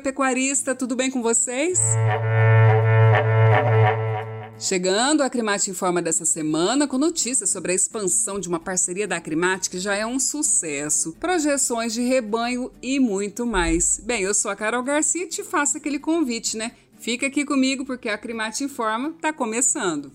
pecuarista, tudo bem com vocês? Chegando, a Acrimate informa dessa semana com notícias sobre a expansão de uma parceria da Acrimate que já é um sucesso, projeções de rebanho e muito mais. Bem, eu sou a Carol Garcia e te faço aquele convite, né? Fica aqui comigo porque a Acrimate informa está começando.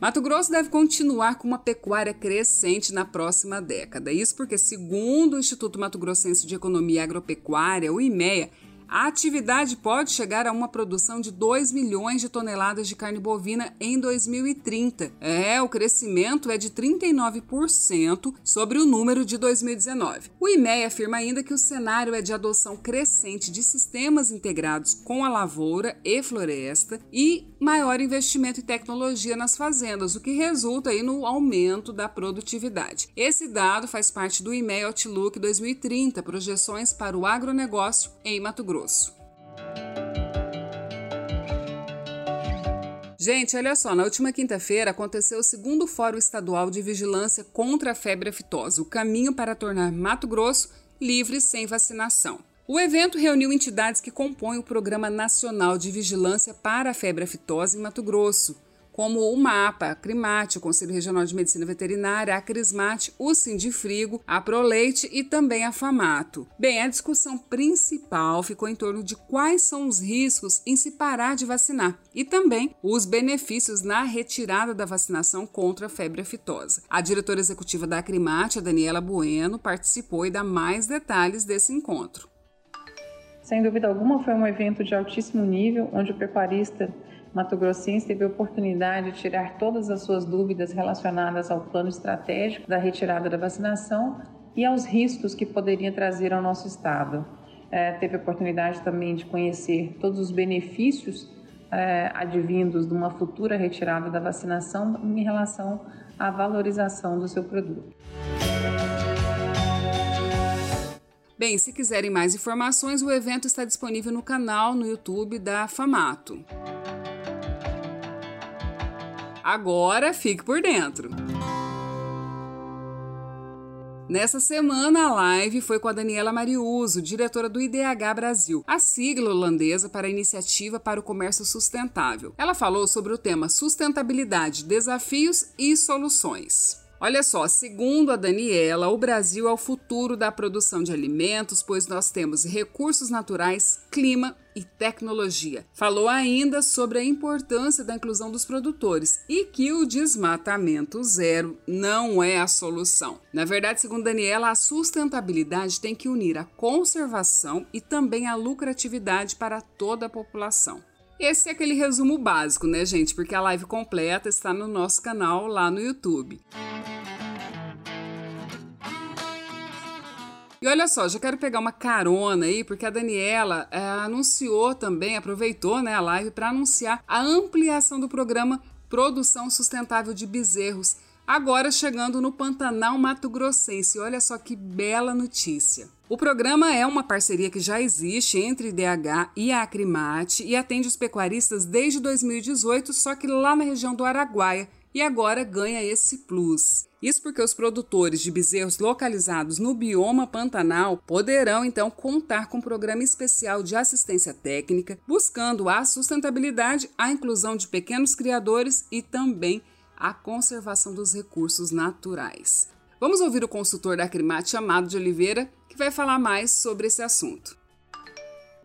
Mato Grosso deve continuar com uma pecuária crescente na próxima década. Isso porque, segundo o Instituto Mato Grossense de Economia Agropecuária, o IMEA, a atividade pode chegar a uma produção de 2 milhões de toneladas de carne bovina em 2030. É, o crescimento é de 39% sobre o número de 2019. O IMEA afirma ainda que o cenário é de adoção crescente de sistemas integrados com a lavoura e floresta e maior investimento em tecnologia nas fazendas, o que resulta aí no aumento da produtividade. Esse dado faz parte do IMEA Outlook 2030, projeções para o agronegócio em Mato Grosso. Grosso. Gente, olha só, na última quinta-feira aconteceu o segundo Fórum Estadual de Vigilância contra a Febre Aftosa, o caminho para tornar Mato Grosso livre sem vacinação. O evento reuniu entidades que compõem o Programa Nacional de Vigilância para a Febre Aftosa em Mato Grosso, como o MAPA, a Crimate, o Conselho Regional de Medicina Veterinária, a Crismate, o Sindifrigo, a Proleite e também a Famato. Bem, a discussão principal ficou em torno de quais são os riscos em se parar de vacinar e também os benefícios na retirada da vacinação contra a febre aftosa. A diretora executiva da Crimate, a Daniela Bueno, participou e dá mais detalhes desse encontro. Sem dúvida alguma, foi um evento de altíssimo nível, onde o pecuarista Mato Grossense teve a oportunidade de tirar todas as suas dúvidas relacionadas ao plano estratégico da retirada da vacinação e aos riscos que poderia trazer ao nosso estado. É, teve a oportunidade também de conhecer todos os benefícios é, advindos de uma futura retirada da vacinação em relação à valorização do seu produto. Bem, se quiserem mais informações, o evento está disponível no canal no YouTube da Famato. Agora fique por dentro. Nessa semana, a live foi com a Daniela Mariuso, diretora do IDH Brasil, a sigla holandesa para a Iniciativa para o Comércio Sustentável. Ela falou sobre o tema sustentabilidade, desafios e soluções. Olha só, segundo a Daniela, o Brasil é o futuro da produção de alimentos, pois nós temos recursos naturais, clima e tecnologia. Falou ainda sobre a importância da inclusão dos produtores e que o desmatamento zero não é a solução. Na verdade, segundo Daniela, a sustentabilidade tem que unir a conservação e também a lucratividade para toda a população. Esse é aquele resumo básico, né, gente? Porque a live completa está no nosso canal lá no YouTube. E olha só, já quero pegar uma carona aí, porque a Daniela é, anunciou também, aproveitou né, a live para anunciar a ampliação do programa Produção Sustentável de Bezerros, agora chegando no Pantanal Mato Grossense. Olha só que bela notícia. O programa é uma parceria que já existe entre IDH e a Acrimate e atende os pecuaristas desde 2018, só que lá na região do Araguaia, e agora ganha esse plus. Isso porque os produtores de bezerros localizados no bioma Pantanal poderão então contar com um programa especial de assistência técnica, buscando a sustentabilidade, a inclusão de pequenos criadores e também a conservação dos recursos naturais. Vamos ouvir o consultor da Acrimate, Amado de Oliveira, que vai falar mais sobre esse assunto.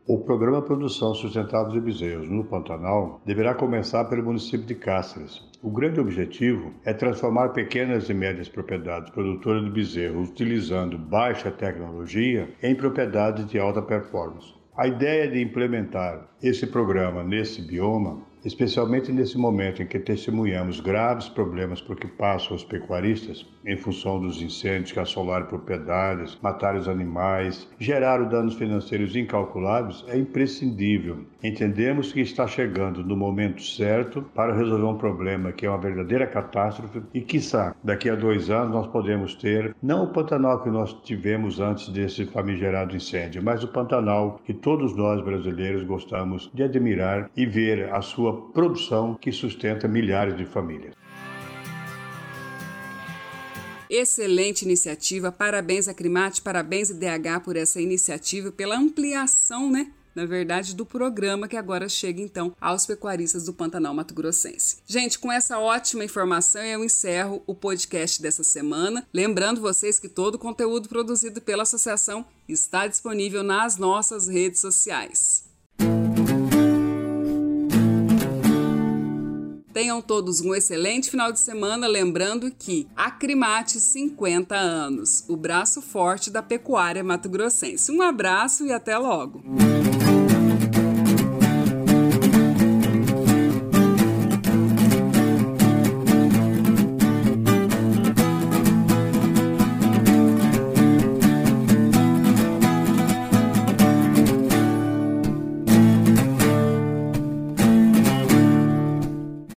O programa Produção Sustentável de Bezerros no Pantanal deverá começar pelo município de Cáceres. O grande objetivo é transformar pequenas e médias propriedades produtoras de bezerros utilizando baixa tecnologia em propriedades de alta performance. A ideia de implementar esse programa nesse bioma especialmente nesse momento em que testemunhamos graves problemas por que passam os pecuaristas, em função dos incêndios que assolaram propriedades, mataram os animais, geraram danos financeiros incalculáveis, é imprescindível. Entendemos que está chegando no momento certo para resolver um problema que é uma verdadeira catástrofe e, quiçá, daqui a dois anos nós podemos ter não o Pantanal que nós tivemos antes desse famigerado incêndio, mas o Pantanal que todos nós brasileiros gostamos de admirar e ver a sua produção que sustenta milhares de famílias. Excelente iniciativa, parabéns a Crimate, parabéns IDH por essa iniciativa, pela ampliação, né? na verdade, do programa que agora chega então aos pecuaristas do Pantanal Mato Grossense. Gente, com essa ótima informação eu encerro o podcast dessa semana. Lembrando vocês que todo o conteúdo produzido pela associação está disponível nas nossas redes sociais. Tenham todos um excelente final de semana, lembrando que Acrimate 50 anos, o braço forte da pecuária mato-grossense. Um abraço e até logo!